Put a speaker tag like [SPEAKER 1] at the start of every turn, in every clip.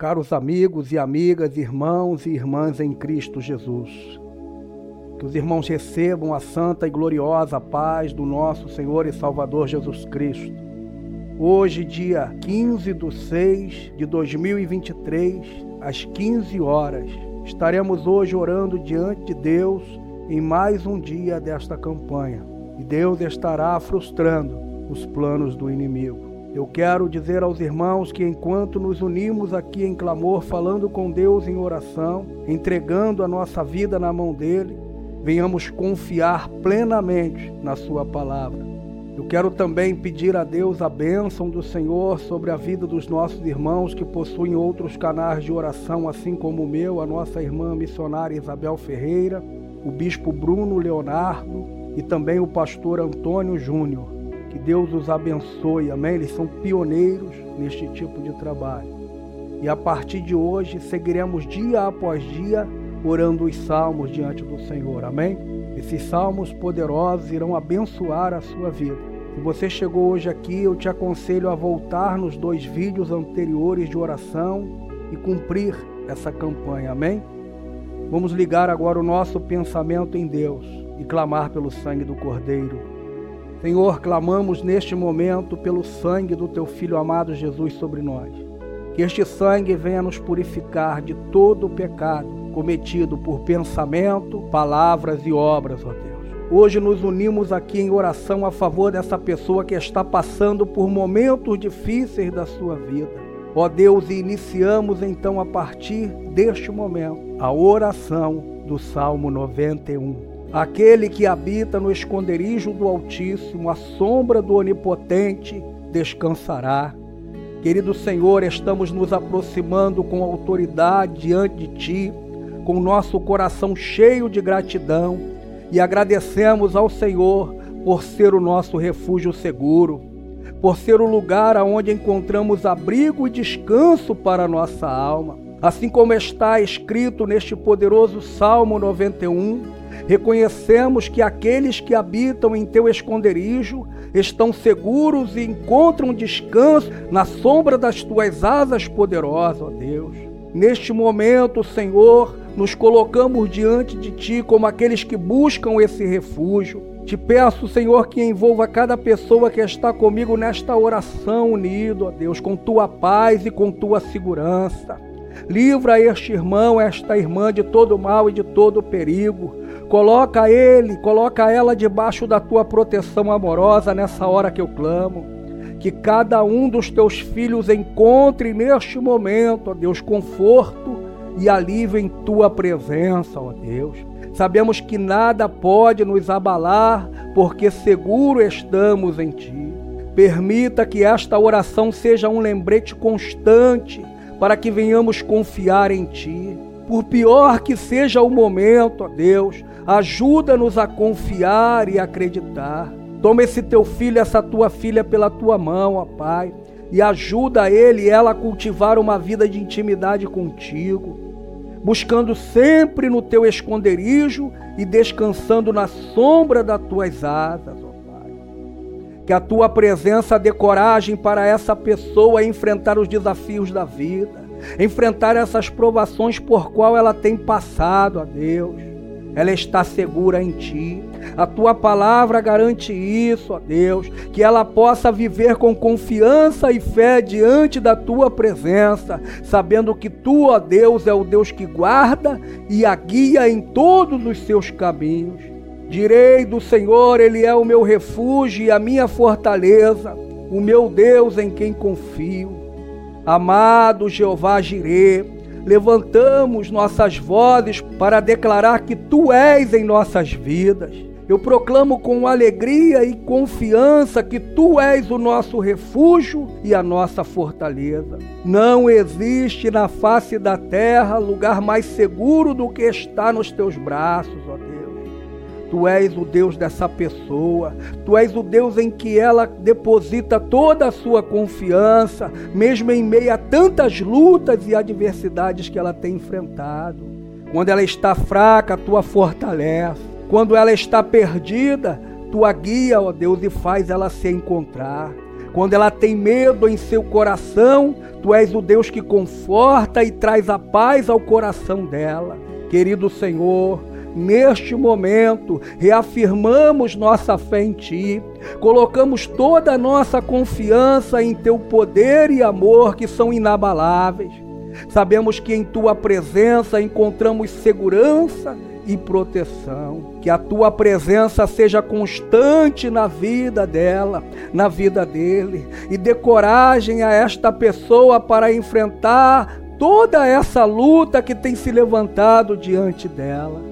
[SPEAKER 1] caros amigos e amigas, irmãos e irmãs em Cristo Jesus. Que os irmãos recebam a santa e gloriosa paz do nosso Senhor e Salvador Jesus Cristo. Hoje, dia 15 de 6 de 2023, às 15 horas, estaremos hoje orando diante de Deus em mais um dia desta campanha. E Deus estará frustrando os planos do inimigo. Eu quero dizer aos irmãos que enquanto nos unimos aqui em clamor, falando com Deus em oração, entregando a nossa vida na mão dele, venhamos confiar plenamente na sua palavra. Eu quero também pedir a Deus a bênção do Senhor sobre a vida dos nossos irmãos que possuem outros canais de oração, assim como o meu, a nossa irmã missionária Isabel Ferreira, o bispo Bruno Leonardo e também o pastor Antônio Júnior. Que Deus os abençoe, amém? Eles são pioneiros neste tipo de trabalho. E a partir de hoje seguiremos dia após dia orando os salmos diante do Senhor, amém? Esses salmos poderosos irão abençoar a sua vida. Se você chegou hoje aqui, eu te aconselho a voltar nos dois vídeos anteriores de oração e cumprir essa campanha, amém? Vamos ligar agora o nosso pensamento em Deus e clamar pelo sangue do Cordeiro Senhor, clamamos neste momento pelo sangue do teu filho amado Jesus sobre nós. Que este sangue venha nos purificar de todo o pecado cometido por pensamento, palavras e obras, ó Deus. Hoje nos unimos aqui em oração a favor dessa pessoa que está passando por momentos difíceis da sua vida. Ó Deus, e iniciamos então a partir deste momento a oração do Salmo 91. Aquele que habita no esconderijo do Altíssimo, a sombra do Onipotente, descansará. Querido Senhor, estamos nos aproximando com autoridade diante de Ti, com nosso coração cheio de gratidão e agradecemos ao Senhor por ser o nosso refúgio seguro, por ser o lugar aonde encontramos abrigo e descanso para a nossa alma. Assim como está escrito neste poderoso Salmo 91, Reconhecemos que aqueles que habitam em teu esconderijo estão seguros e encontram descanso na sombra das tuas asas poderosas, ó Deus. Neste momento, Senhor, nos colocamos diante de Ti como aqueles que buscam esse refúgio. Te peço, Senhor, que envolva cada pessoa que está comigo nesta oração unido, ó Deus, com Tua paz e com Tua segurança. Livra este irmão, esta irmã de todo mal e de todo perigo. Coloca ele, coloca ela debaixo da tua proteção amorosa nessa hora que eu clamo. Que cada um dos teus filhos encontre neste momento, ó Deus, conforto e alívio em tua presença, ó Deus. Sabemos que nada pode nos abalar, porque seguro estamos em ti. Permita que esta oração seja um lembrete constante para que venhamos confiar em ti. Por pior que seja o momento, ó Deus, Ajuda-nos a confiar e acreditar. Toma esse teu filho, essa tua filha pela tua mão, ó Pai, e ajuda ele e ela a cultivar uma vida de intimidade contigo, buscando sempre no teu esconderijo e descansando na sombra das tuas asas, ó Pai. Que a tua presença dê coragem para essa pessoa enfrentar os desafios da vida, enfrentar essas provações por qual ela tem passado, ó Deus ela está segura em ti. A tua palavra garante isso, ó Deus, que ela possa viver com confiança e fé diante da tua presença, sabendo que tu, ó Deus, é o Deus que guarda e a guia em todos os seus caminhos. Direi do Senhor, Ele é o meu refúgio e a minha fortaleza, o meu Deus em quem confio. Amado Jeová Jireh, levantamos nossas vozes para declarar que Tu és em nossas vidas. Eu proclamo com alegria e confiança que Tu és o nosso refúgio e a nossa fortaleza. Não existe na face da terra lugar mais seguro do que estar nos Teus braços, ó Deus. Tu és o Deus dessa pessoa, tu és o Deus em que ela deposita toda a sua confiança, mesmo em meio a tantas lutas e adversidades que ela tem enfrentado. Quando ela está fraca, tua fortalece. Quando ela está perdida, tua guia, ó Deus, e faz ela se encontrar. Quando ela tem medo em seu coração, tu és o Deus que conforta e traz a paz ao coração dela. Querido Senhor, neste momento, reafirmamos nossa fé em Ti, colocamos toda a nossa confiança em Teu poder e amor que são inabaláveis. Sabemos que em Tua presença encontramos segurança e proteção. Que a tua presença seja constante na vida dela, na vida dele, e dê coragem a esta pessoa para enfrentar toda essa luta que tem se levantado diante dela.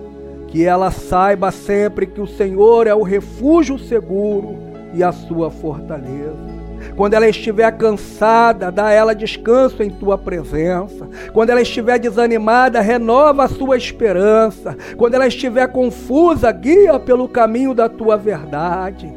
[SPEAKER 1] Que ela saiba sempre que o Senhor é o refúgio seguro e a sua fortaleza. Quando ela estiver cansada, dá a ela descanso em tua presença. Quando ela estiver desanimada, renova a sua esperança. Quando ela estiver confusa, guia pelo caminho da tua verdade.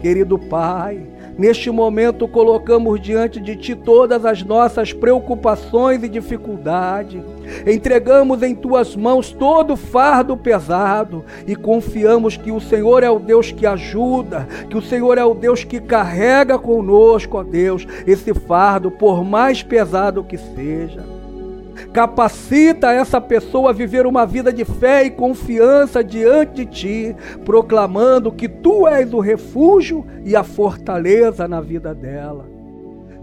[SPEAKER 1] Querido Pai, Neste momento, colocamos diante de Ti todas as nossas preocupações e dificuldades. Entregamos em Tuas mãos todo o fardo pesado e confiamos que o Senhor é o Deus que ajuda, que o Senhor é o Deus que carrega conosco, ó Deus, esse fardo, por mais pesado que seja. Capacita essa pessoa a viver uma vida de fé e confiança diante de ti, proclamando que tu és o refúgio e a fortaleza na vida dela.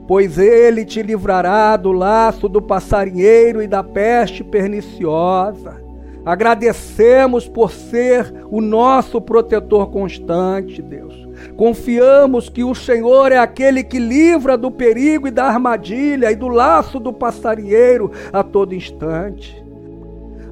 [SPEAKER 1] Pois ele te livrará do laço do passarinheiro e da peste perniciosa. Agradecemos por ser o nosso protetor constante, Deus. Confiamos que o Senhor é aquele que livra do perigo e da armadilha e do laço do passarinheiro a todo instante.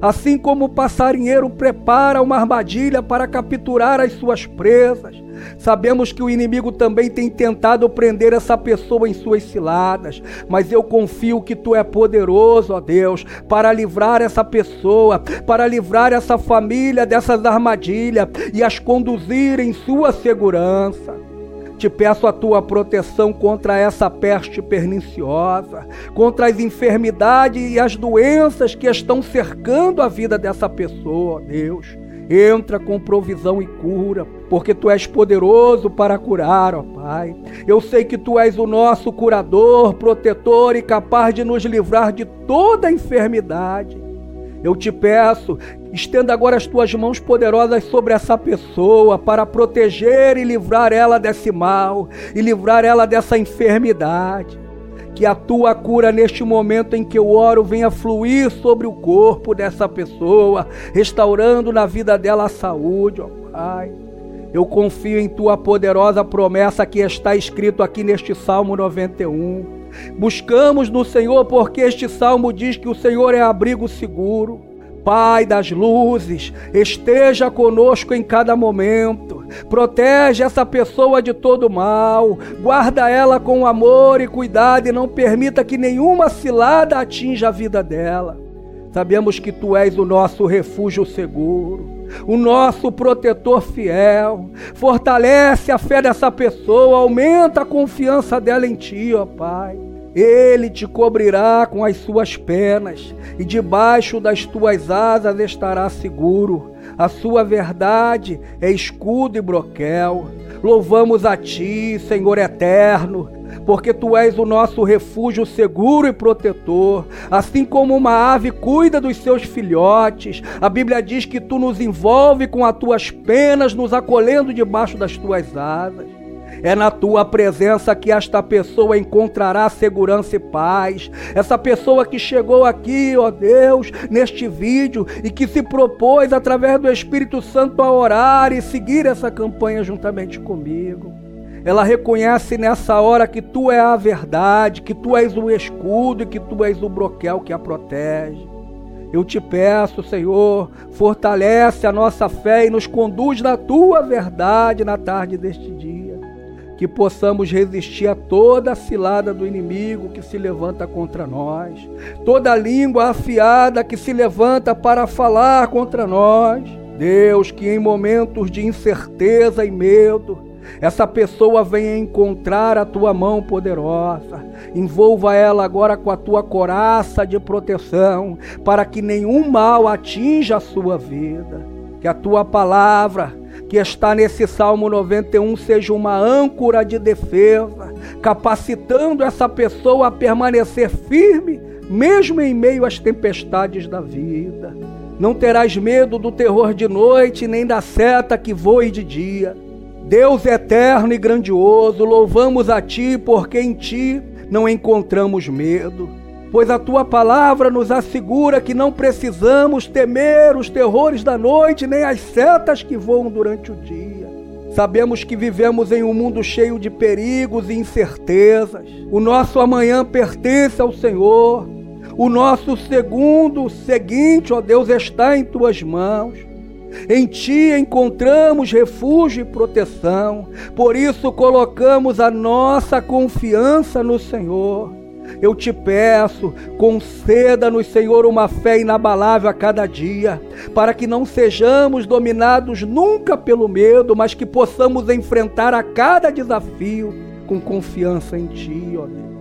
[SPEAKER 1] Assim como o passarinheiro prepara uma armadilha para capturar as suas presas, sabemos que o inimigo também tem tentado prender essa pessoa em suas ciladas, mas eu confio que tu é poderoso, ó Deus, para livrar essa pessoa, para livrar essa família dessas armadilhas e as conduzir em sua segurança. Te peço a tua proteção contra essa peste perniciosa, contra as enfermidades e as doenças que estão cercando a vida dessa pessoa, Deus. Entra com provisão e cura, porque tu és poderoso para curar, ó Pai. Eu sei que tu és o nosso curador, protetor e capaz de nos livrar de toda enfermidade. Eu te peço, estenda agora as tuas mãos poderosas sobre essa pessoa para proteger e livrar ela desse mal e livrar ela dessa enfermidade. Que a tua cura neste momento em que eu oro venha fluir sobre o corpo dessa pessoa, restaurando na vida dela a saúde, ó Pai. Eu confio em tua poderosa promessa que está escrito aqui neste Salmo 91. Buscamos no Senhor porque este salmo diz que o Senhor é abrigo seguro. Pai das luzes, esteja conosco em cada momento. Protege essa pessoa de todo mal. Guarda ela com amor e cuidado e não permita que nenhuma cilada atinja a vida dela. Sabemos que tu és o nosso refúgio seguro, o nosso protetor fiel. Fortalece a fé dessa pessoa, aumenta a confiança dela em ti, ó Pai. Ele te cobrirá com as suas penas, e debaixo das tuas asas estará seguro. A sua verdade é escudo e broquel. Louvamos a ti, Senhor eterno, porque tu és o nosso refúgio seguro e protetor. Assim como uma ave cuida dos seus filhotes, a Bíblia diz que tu nos envolve com as tuas penas, nos acolhendo debaixo das tuas asas. É na tua presença que esta pessoa encontrará segurança e paz. Essa pessoa que chegou aqui, ó Deus, neste vídeo e que se propôs através do Espírito Santo a orar e seguir essa campanha juntamente comigo. Ela reconhece nessa hora que tu é a verdade, que tu és o escudo e que tu és o broquel que a protege. Eu te peço, Senhor, fortalece a nossa fé e nos conduz na tua verdade na tarde deste que possamos resistir a toda a cilada do inimigo que se levanta contra nós, toda língua afiada que se levanta para falar contra nós. Deus, que em momentos de incerteza e medo, essa pessoa venha encontrar a tua mão poderosa. Envolva ela agora com a tua coraça de proteção, para que nenhum mal atinja a sua vida. Que a tua palavra que está nesse Salmo 91 seja uma âncora de defesa, capacitando essa pessoa a permanecer firme, mesmo em meio às tempestades da vida. Não terás medo do terror de noite, nem da seta que voe de dia. Deus eterno e grandioso, louvamos a Ti, porque em Ti não encontramos medo pois a tua palavra nos assegura que não precisamos temer os terrores da noite, nem as setas que voam durante o dia. Sabemos que vivemos em um mundo cheio de perigos e incertezas. O nosso amanhã pertence ao Senhor. O nosso segundo seguinte, ó Deus, está em tuas mãos. Em ti encontramos refúgio e proteção. Por isso colocamos a nossa confiança no Senhor. Eu te peço, conceda-nos, Senhor, uma fé inabalável a cada dia, para que não sejamos dominados nunca pelo medo, mas que possamos enfrentar a cada desafio com confiança em Ti, ó Deus.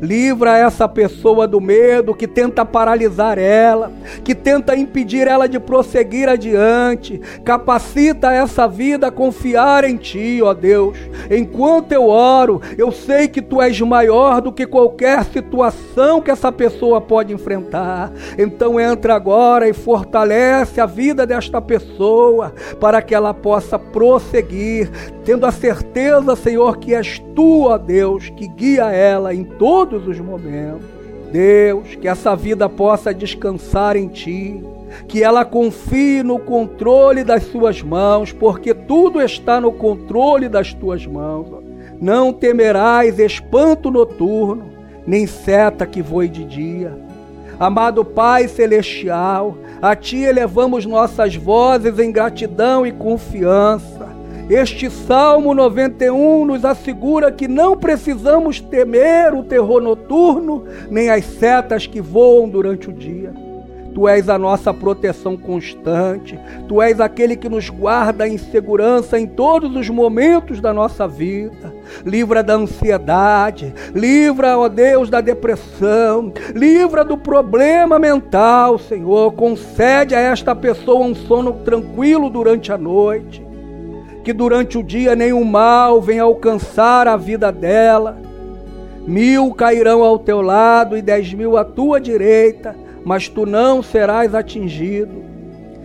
[SPEAKER 1] Livra essa pessoa do medo que tenta paralisar ela, que tenta impedir ela de prosseguir adiante. Capacita essa vida a confiar em Ti, ó Deus. Enquanto eu oro, eu sei que Tu és maior do que qualquer situação que essa pessoa pode enfrentar. Então entra agora e fortalece a vida desta pessoa para que ela possa prosseguir, tendo a certeza, Senhor, que és Tu, ó Deus, que guia ela em todo todos os momentos. Deus, que essa vida possa descansar em Ti, que ela confie no controle das Suas mãos, porque tudo está no controle das Tuas mãos. Não temerás espanto noturno, nem seta que voe de dia. Amado Pai Celestial, a Ti elevamos nossas vozes em gratidão e confiança este Salmo 91 nos assegura que não precisamos temer o terror noturno, nem as setas que voam durante o dia. Tu és a nossa proteção constante, Tu és aquele que nos guarda em segurança em todos os momentos da nossa vida. Livra da ansiedade, livra, ó Deus, da depressão, livra do problema mental, Senhor. Concede a esta pessoa um sono tranquilo durante a noite que durante o dia nenhum mal venha alcançar a vida dela. Mil cairão ao teu lado e dez mil à tua direita, mas tu não serás atingido.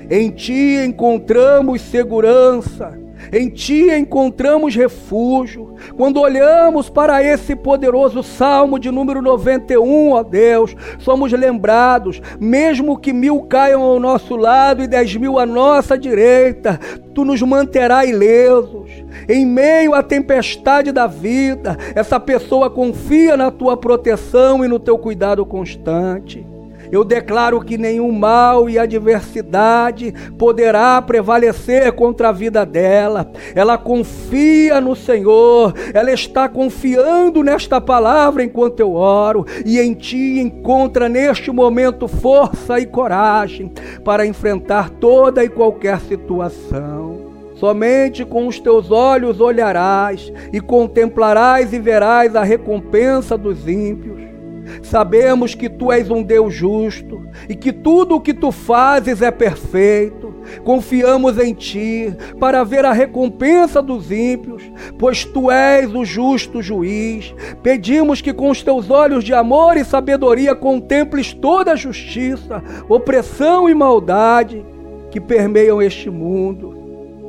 [SPEAKER 1] Em ti encontramos segurança em ti encontramos refúgio. Quando olhamos para esse poderoso salmo de número 91, ó Deus, somos lembrados, mesmo que mil caiam ao nosso lado e dez mil à nossa direita, tu nos manterás ilesos. Em meio à tempestade da vida, essa pessoa confia na tua proteção e no teu cuidado constante. Eu declaro que nenhum mal e adversidade poderá prevalecer contra a vida dela. Ela confia no Senhor, ela está confiando nesta palavra enquanto eu oro, e em ti encontra neste momento força e coragem para enfrentar toda e qualquer situação. Somente com os teus olhos olharás e contemplarás e verás a recompensa dos ímpios. Sabemos que tu és um Deus justo e que tudo o que tu fazes é perfeito. Confiamos em ti para ver a recompensa dos ímpios, pois tu és o justo juiz. Pedimos que com os teus olhos de amor e sabedoria contemples toda a justiça, opressão e maldade que permeiam este mundo.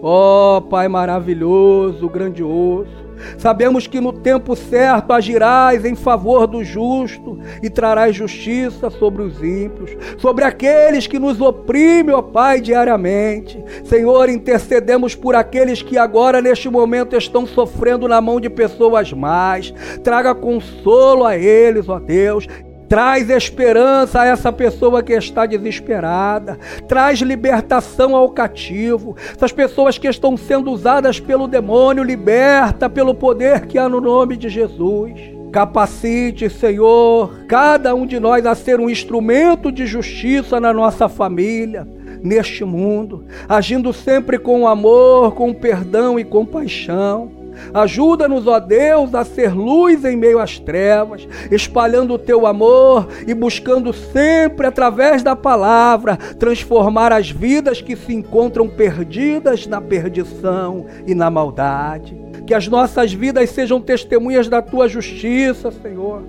[SPEAKER 1] Ó oh, Pai maravilhoso, grandioso, Sabemos que no tempo certo agirás em favor do justo e trarás justiça sobre os ímpios, sobre aqueles que nos oprimem, ó Pai, diariamente. Senhor, intercedemos por aqueles que agora, neste momento, estão sofrendo na mão de pessoas más. Traga consolo a eles, ó Deus. Traz esperança a essa pessoa que está desesperada. Traz libertação ao cativo. Essas pessoas que estão sendo usadas pelo demônio, liberta pelo poder que há no nome de Jesus. Capacite, Senhor, cada um de nós a ser um instrumento de justiça na nossa família, neste mundo, agindo sempre com amor, com perdão e compaixão Ajuda-nos, ó Deus, a ser luz em meio às trevas, espalhando o teu amor e buscando sempre, através da palavra, transformar as vidas que se encontram perdidas na perdição e na maldade. Que as nossas vidas sejam testemunhas da tua justiça, Senhor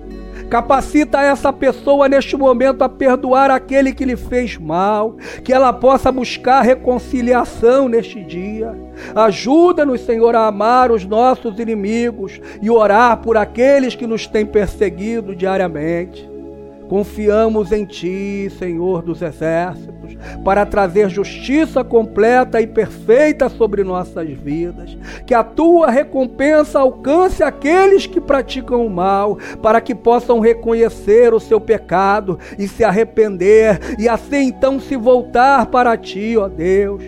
[SPEAKER 1] Capacita essa pessoa neste momento a perdoar aquele que lhe fez mal, que ela possa buscar reconciliação neste dia. Ajuda-nos, Senhor, a amar os nossos inimigos e orar por aqueles que nos têm perseguido diariamente. Confiamos em Ti, Senhor dos Exércitos, para trazer justiça completa e perfeita sobre nossas vidas. Que a Tua recompensa alcance aqueles que praticam o mal, para que possam reconhecer o seu pecado e se arrepender, e assim então se voltar para Ti, ó Deus.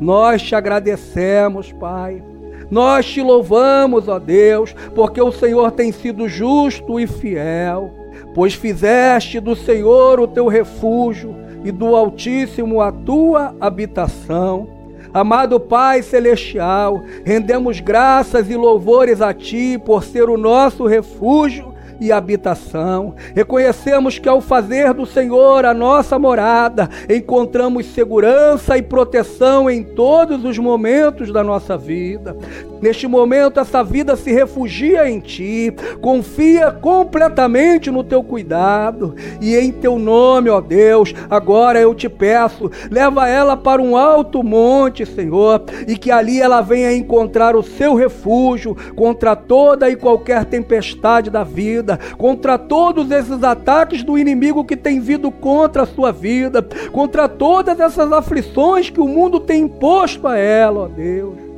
[SPEAKER 1] Nós te agradecemos, Pai. Nós te louvamos, ó Deus, porque o Senhor tem sido justo e fiel pois fizeste do Senhor o teu refúgio e do Altíssimo a tua habitação. Amado Pai Celestial, rendemos graças e louvores a Ti por ser o nosso refúgio e habitação. Reconhecemos que ao fazer do Senhor a nossa morada, encontramos segurança e proteção em todos os momentos da nossa vida. Neste momento, essa vida se refugia em Ti, confia completamente no Teu cuidado e em Teu nome, ó Deus, agora eu te peço, leva ela para um alto monte, Senhor, e que ali ela venha encontrar o seu refúgio contra toda e qualquer tempestade da vida, contra todos esses ataques do inimigo que tem vindo contra a sua vida, contra todas essas aflições que o mundo tem imposto a ela, ó Deus.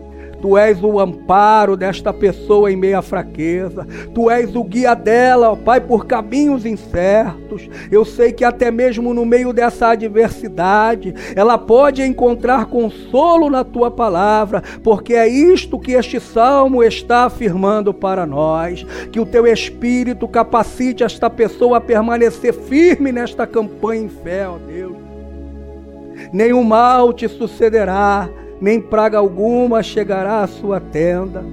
[SPEAKER 1] Tu és o amparo desta pessoa em meia fraqueza. Tu és o guia dela, ó Pai, por caminhos incertos. Eu sei que até mesmo no meio dessa adversidade, ela pode encontrar consolo na tua palavra, porque é isto que este salmo está afirmando para nós. Que o teu espírito capacite esta pessoa a permanecer firme nesta campanha em fé, ó Deus. Nenhum mal te sucederá nem praga alguma chegará à sua tenda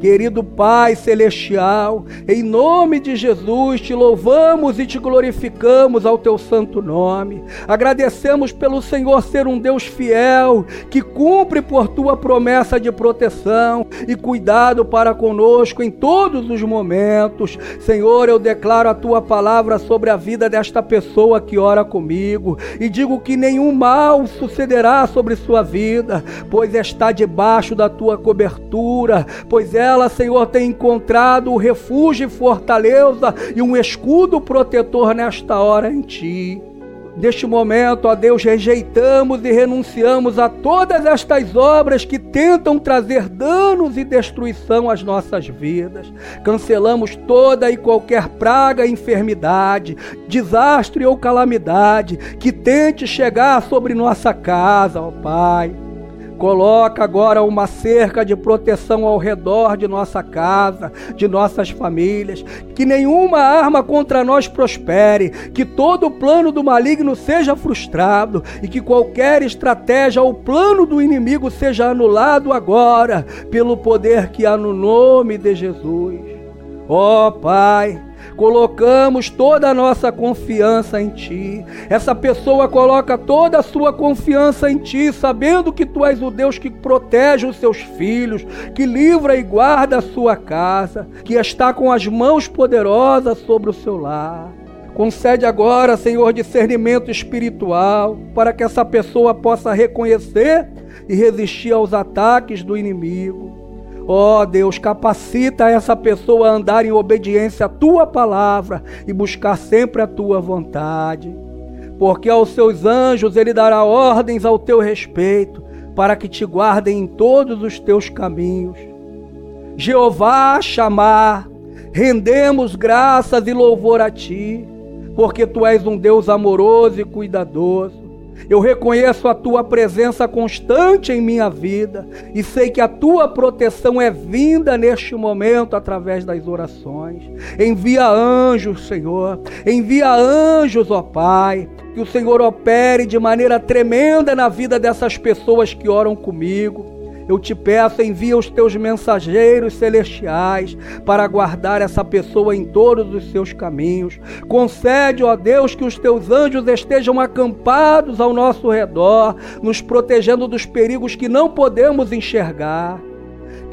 [SPEAKER 1] Querido Pai Celestial, em nome de Jesus, te louvamos e te glorificamos ao teu santo nome. Agradecemos pelo Senhor ser um Deus fiel, que cumpre por tua promessa de proteção e cuidado para conosco em todos os momentos. Senhor, eu declaro a tua palavra sobre a vida desta pessoa que ora comigo e digo que nenhum mal sucederá sobre sua vida, pois está debaixo da tua cobertura, pois é ela, Senhor, tem encontrado o refúgio e fortaleza e um escudo protetor nesta hora em Ti. Neste momento, ó Deus, rejeitamos e renunciamos a todas estas obras que tentam trazer danos e destruição às nossas vidas. Cancelamos toda e qualquer praga, enfermidade, desastre ou calamidade que tente chegar sobre nossa casa, ó Pai. Coloca agora uma cerca de proteção ao redor de nossa casa, de nossas famílias. Que nenhuma arma contra nós prospere. Que todo plano do maligno seja frustrado. E que qualquer estratégia ou plano do inimigo seja anulado agora, pelo poder que há no nome de Jesus. Ó oh, Pai colocamos toda a nossa confiança em Ti. Essa pessoa coloca toda a sua confiança em Ti, sabendo que Tu és o Deus que protege os seus filhos, que livra e guarda a sua casa, que está com as mãos poderosas sobre o seu lar. Concede agora, Senhor, discernimento espiritual, para que essa pessoa possa reconhecer e resistir aos ataques do inimigo. Ó oh, Deus, capacita essa pessoa a andar em obediência à tua palavra e buscar sempre a tua vontade. Porque aos seus anjos ele dará ordens ao teu respeito, para que te guardem em todos os teus caminhos. Jeová chamar, rendemos graças e louvor a ti, porque tu és um Deus amoroso e cuidadoso eu reconheço a tua presença constante em minha vida e sei que a tua proteção é vinda neste momento através das orações. Envia anjos, Senhor. Envia anjos, ó Pai. Que o Senhor opere de maneira tremenda na vida dessas pessoas que oram comigo Eu te peço, envia os teus mensageiros celestiais para guardar essa pessoa em todos os seus caminhos. Concede, ó Deus, que os teus anjos estejam acampados ao nosso redor, nos protegendo dos perigos que não podemos enxergar.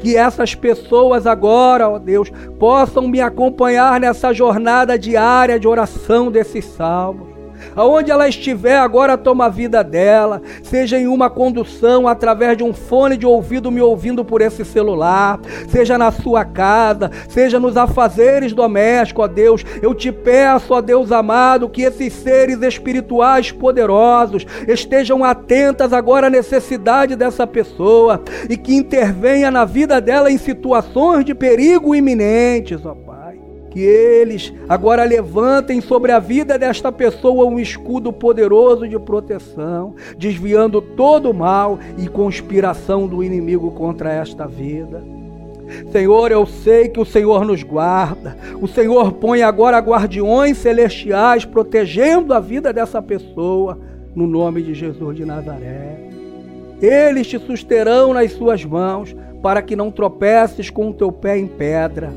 [SPEAKER 1] Que essas pessoas agora, ó Deus, possam me acompanhar nessa jornada diária de oração desses salmos aonde ela estiver agora toma a vida dela, seja em uma condução através de um fone de ouvido me ouvindo por esse celular, seja na sua casa, seja nos afazeres domésticos, ó Deus, eu te peço, ó Deus amado, que esses seres espirituais poderosos estejam atentas agora à necessidade dessa pessoa e que intervenha na vida dela em situações de perigo iminentes, ó que eles agora levantem sobre a vida desta pessoa um escudo poderoso de proteção, desviando todo o mal e conspiração do inimigo contra esta vida. Senhor, eu sei que o Senhor nos guarda. O Senhor põe agora guardiões celestiais protegendo a vida dessa pessoa, no nome de Jesus de Nazaré. Eles te susterão nas suas mãos, para que não tropeces com o teu pé em pedra.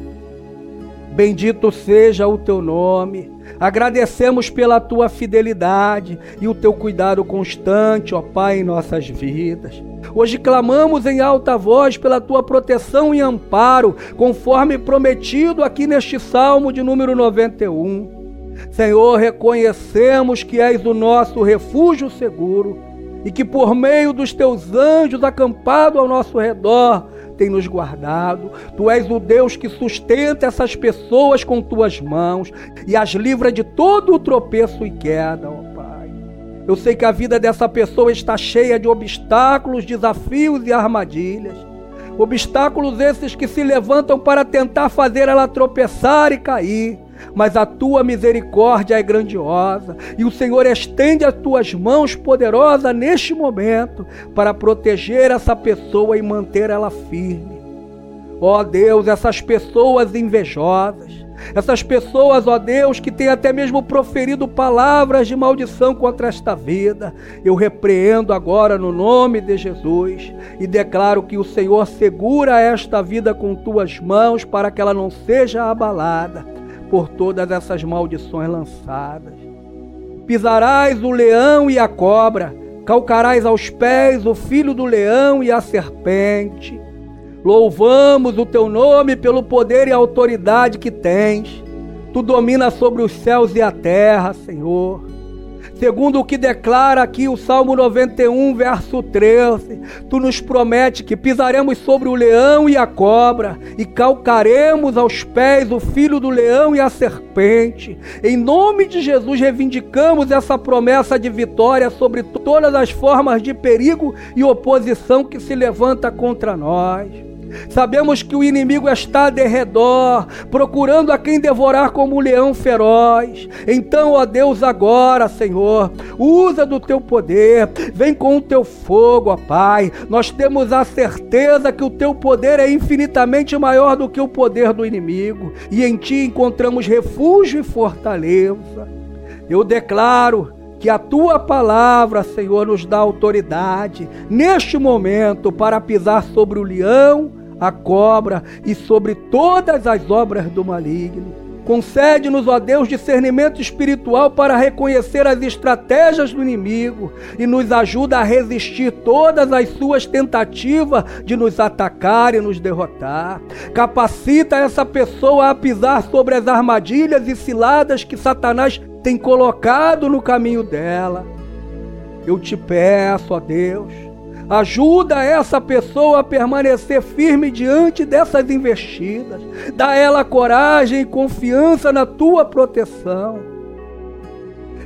[SPEAKER 1] Bendito seja o teu nome. Agradecemos pela tua fidelidade e o teu cuidado constante, ó Pai, em nossas vidas. Hoje clamamos em alta voz pela tua proteção e amparo, conforme prometido aqui neste salmo de número 91. Senhor, reconhecemos que és o nosso refúgio seguro e que por meio dos teus anjos acampados ao nosso redor, tem nos guardado. Tu és o Deus que sustenta essas pessoas com tuas mãos e as livra de todo o tropeço e queda, ó Pai. Eu sei que a vida dessa pessoa está cheia de obstáculos, desafios e armadilhas. Obstáculos esses que se levantam para tentar fazer ela tropeçar e cair mas a tua misericórdia é grandiosa e o Senhor estende as tuas mãos poderosas neste momento para proteger essa pessoa e manter ela firme. Ó Deus, essas pessoas invejosas, essas pessoas, ó Deus, que têm até mesmo proferido palavras de maldição contra esta vida, eu repreendo agora no nome de Jesus e declaro que o Senhor segura esta vida com tuas mãos para que ela não seja abalada por todas essas maldições lançadas. Pisarás o leão e a cobra, calcarás aos pés o filho do leão e a serpente. Louvamos o teu nome pelo poder e autoridade que tens. Tu dominas sobre os céus e a terra, Senhor segundo o que declara aqui o Salmo 91, verso 13. Tu nos promete que pisaremos sobre o leão e a cobra e calcaremos aos pés o filho do leão e a serpente. Em nome de Jesus, reivindicamos essa promessa de vitória sobre todas as formas de perigo e oposição que se levanta contra nós. Sabemos que o inimigo está de redor, procurando a quem devorar como um leão feroz. Então, ó Deus, agora, Senhor, usa do teu poder, vem com o teu fogo, ó Pai. Nós temos a certeza que o teu poder é infinitamente maior do que o poder do inimigo, e em ti encontramos refúgio e fortaleza. Eu declaro que a tua palavra, Senhor, nos dá autoridade neste momento para pisar sobre o leão a cobra e sobre todas as obras do maligno. Concede-nos, ó Deus, discernimento espiritual para reconhecer as estratégias do inimigo e nos ajuda a resistir todas as suas tentativas de nos atacar e nos derrotar. Capacita essa pessoa a pisar sobre as armadilhas e ciladas que Satanás tem colocado no caminho dela. Eu te peço, ó Deus, Ajuda essa pessoa a permanecer firme diante dessas investidas. Dá ela coragem e confiança na tua proteção.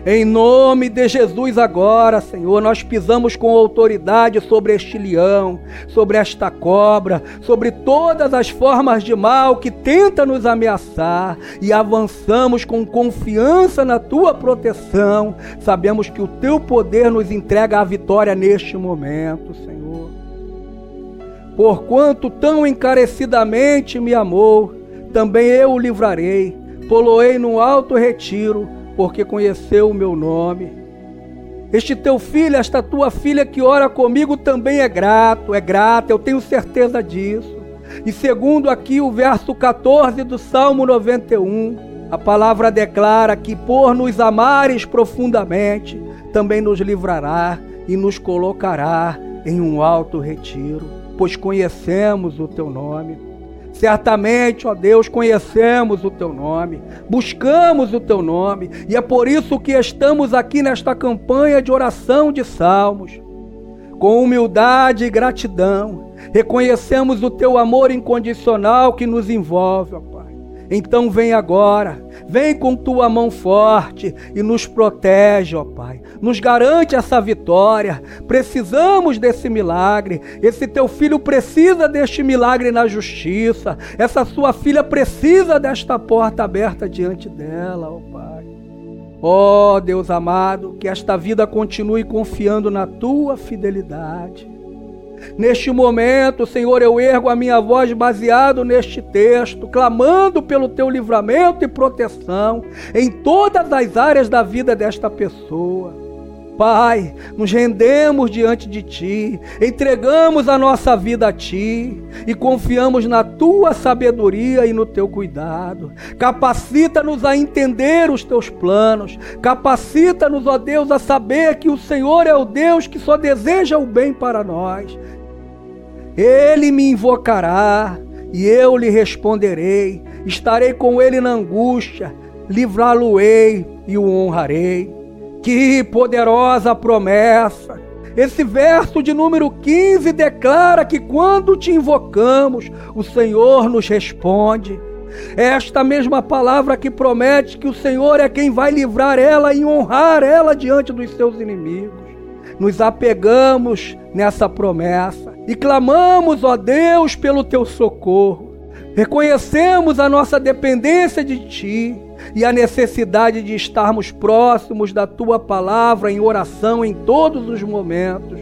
[SPEAKER 1] Em nome de Jesus, agora, Senhor, nós pisamos com autoridade sobre este leão, sobre esta cobra, sobre todas as formas de mal que tenta nos ameaçar e avançamos com confiança na tua proteção. Sabemos que o teu poder nos entrega a vitória neste momento, Senhor. Porquanto tão encarecidamente me amou, também eu o livrarei, poloei no alto retiro porque conheceu o meu nome. Este teu filho, esta tua filha que ora comigo também é grato, é grata, eu tenho certeza disso. E segundo aqui o verso 14 do Salmo 91, a palavra declara que por nos amares profundamente, também nos livrará e nos colocará em um alto retiro, pois conhecemos o teu nome. Certamente, ó Deus, conhecemos o teu nome, buscamos o teu nome, e é por isso que estamos aqui nesta campanha de oração de salmos. Com humildade e gratidão, reconhecemos o teu amor incondicional que nos envolve, ó Pai. Então vem agora, vem com tua mão forte e nos protege, ó Pai. Nos garante essa vitória. Precisamos desse milagre. Esse teu filho precisa deste milagre na justiça. Essa sua filha precisa desta porta aberta diante dela, ó Pai. Ó Deus amado, que esta vida continue confiando na tua fidelidade. Neste momento, Senhor, eu ergo a minha voz baseado neste texto, clamando pelo teu livramento e proteção em todas as áreas da vida desta pessoa. Pai, nos rendemos diante de Ti, entregamos a nossa vida a Ti e confiamos na Tua sabedoria e no Teu cuidado. Capacita-nos a entender os Teus planos, capacita-nos, ó Deus, a saber que o Senhor é o Deus que só deseja o bem para nós. Ele me invocará e eu lhe responderei, estarei com ele na angústia, livrá-lo-ei e o honrarei. Que poderosa promessa! Esse verso de número 15 declara que quando te invocamos, o Senhor nos responde. É esta mesma palavra que promete que o Senhor é quem vai livrar ela e honrar ela diante dos seus inimigos. Nos apegamos nessa promessa e clamamos, ó Deus, pelo teu socorro. Reconhecemos a nossa dependência de ti e a necessidade de estarmos próximos da tua palavra em oração em todos os momentos.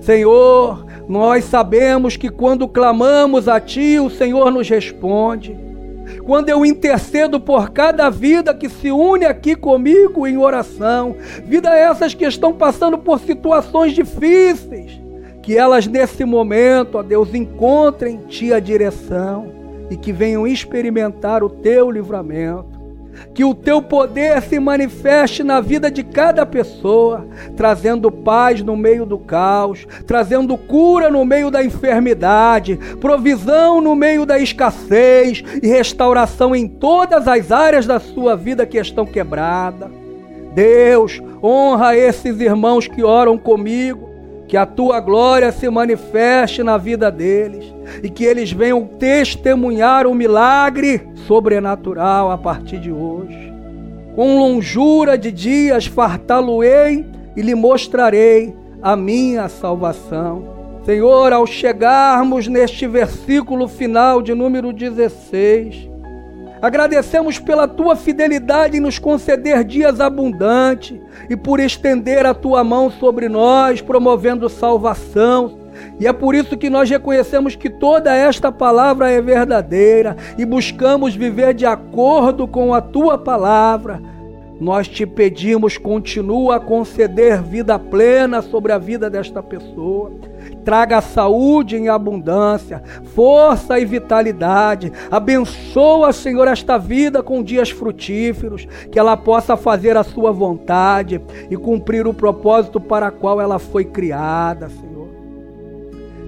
[SPEAKER 1] Senhor, nós sabemos que quando clamamos a ti, o Senhor nos responde. Quando eu intercedo por cada vida que se une aqui comigo em oração, vida essas que estão passando por situações difíceis, que elas nesse momento, ó Deus, encontrem em Ti a direção e que venham experimentar o Teu livramento. Que o teu poder se manifeste na vida de cada pessoa, trazendo paz no meio do caos, trazendo cura no meio da enfermidade, provisão no meio da escassez e restauração em todas as áreas da sua vida que estão quebradas. Deus, honra esses irmãos que oram comigo, que a tua glória se manifeste na vida deles e que eles venham testemunhar o milagre sobrenatural a partir de hoje. Com longura de dias fartá-lo-ei e lhe mostrarei a minha salvação. Senhor, ao chegarmos neste versículo final de número 16, Agradecemos pela tua fidelidade em nos conceder dias abundantes e por estender a tua mão sobre nós, promovendo salvação. E é por isso que nós reconhecemos que toda esta palavra é verdadeira e buscamos viver de acordo com a tua palavra. Nós te pedimos, continua a conceder vida plena sobre a vida desta pessoa traga saúde em abundância, força e vitalidade. Abençoa, Senhor, esta vida com dias frutíferos, que ela possa fazer a sua vontade e cumprir o propósito para qual ela foi criada, Senhor.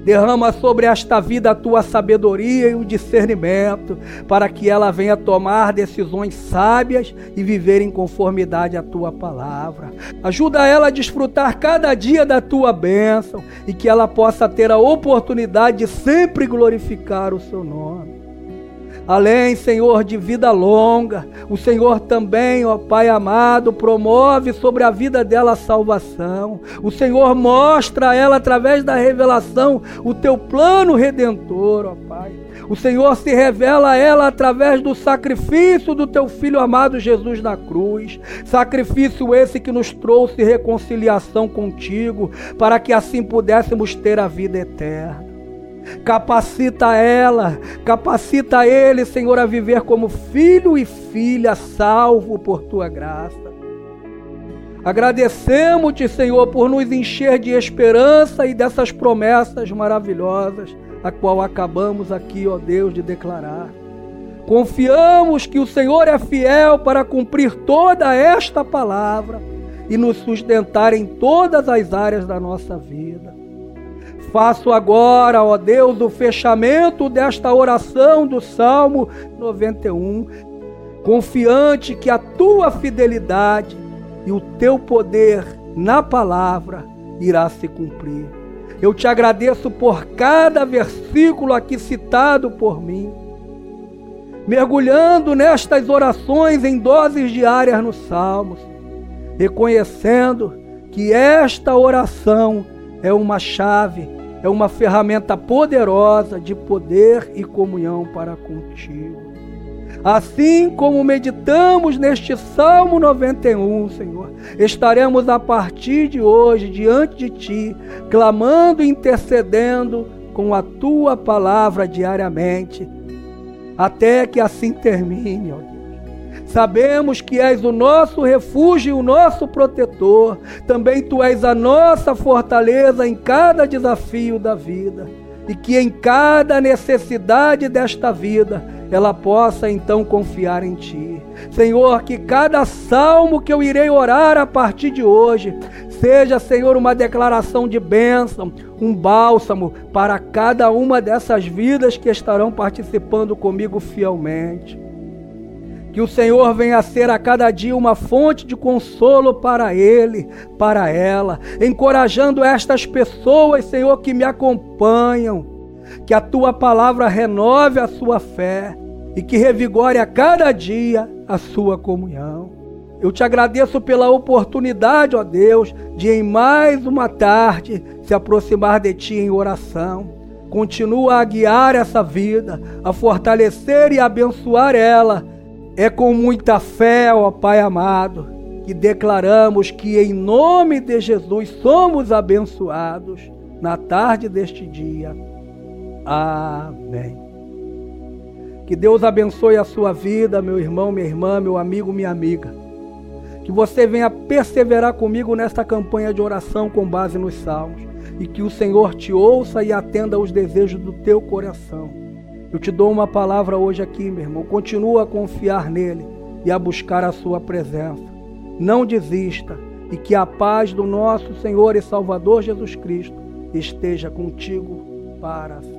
[SPEAKER 1] Derrama sobre esta vida a tua sabedoria e o discernimento, para que ela venha tomar decisões sábias e viver em conformidade à tua palavra. Ajuda ela a desfrutar cada dia da tua bênção e que ela possa ter a oportunidade de sempre glorificar o seu nome. Além, Senhor, de vida longa, o Senhor também, ó Pai amado, promove sobre a vida dela a salvação. O Senhor mostra a ela através da revelação o teu plano redentor, ó Pai. O Senhor se revela a ela através do sacrifício do teu filho amado Jesus na cruz. Sacrifício esse que nos trouxe reconciliação contigo, para que assim pudéssemos ter a vida eterna. Capacita ela, capacita ele, Senhor, a viver como filho e filha salvo por tua graça. Agradecemos-te, Senhor, por nos encher de esperança e dessas promessas maravilhosas, a qual acabamos aqui, ó Deus, de declarar. Confiamos que o Senhor é fiel para cumprir toda esta palavra e nos sustentar em todas as áreas da nossa vida. Faço agora, ó Deus, o fechamento desta oração do Salmo 91, confiante que a tua fidelidade e o teu poder na palavra irá se cumprir. Eu te agradeço por cada versículo aqui citado por mim. Mergulhando nestas orações em doses diárias nos Salmos, reconhecendo que esta oração é uma chave, é uma ferramenta poderosa de poder e comunhão para contigo. Assim como meditamos neste Salmo 91, Senhor, estaremos a partir de hoje diante de Ti, clamando e intercedendo com a Tua palavra diariamente, até que assim termine, ó Deus. Sabemos que és o nosso refúgio e o nosso protetor. Também tu és a nossa fortaleza em cada desafio da vida. E que em cada necessidade desta vida ela possa então confiar em Ti. Senhor, que cada salmo que eu irei orar a partir de hoje seja, Senhor, uma declaração de bênção, um bálsamo para cada uma dessas vidas que estarão participando comigo fielmente. Que o Senhor venha a ser a cada dia uma fonte de consolo para ele, para ela, encorajando estas pessoas, Senhor, que me acompanham que a tua palavra renove a sua fé e que revigore a cada dia a sua comunhão. Eu te agradeço pela oportunidade, ó Deus, de em mais uma tarde se aproximar de ti em oração. Continua a guiar essa vida, a fortalecer e abençoar ela. É com muita fé, ó Pai amado, que declaramos que em nome de Jesus somos abençoados na tarde deste dia. Amém. Que Deus abençoe a sua vida, meu irmão, minha irmã, meu amigo, minha amiga. Que você venha perseverar comigo nesta campanha de oração com base nos salmos. E que o Senhor te ouça e atenda aos desejos do teu coração. Eu te dou uma palavra hoje aqui, meu irmão. Continua a confiar nele e a buscar a sua presença. Não desista e que a paz do nosso Senhor e Salvador Jesus Cristo esteja contigo para sempre.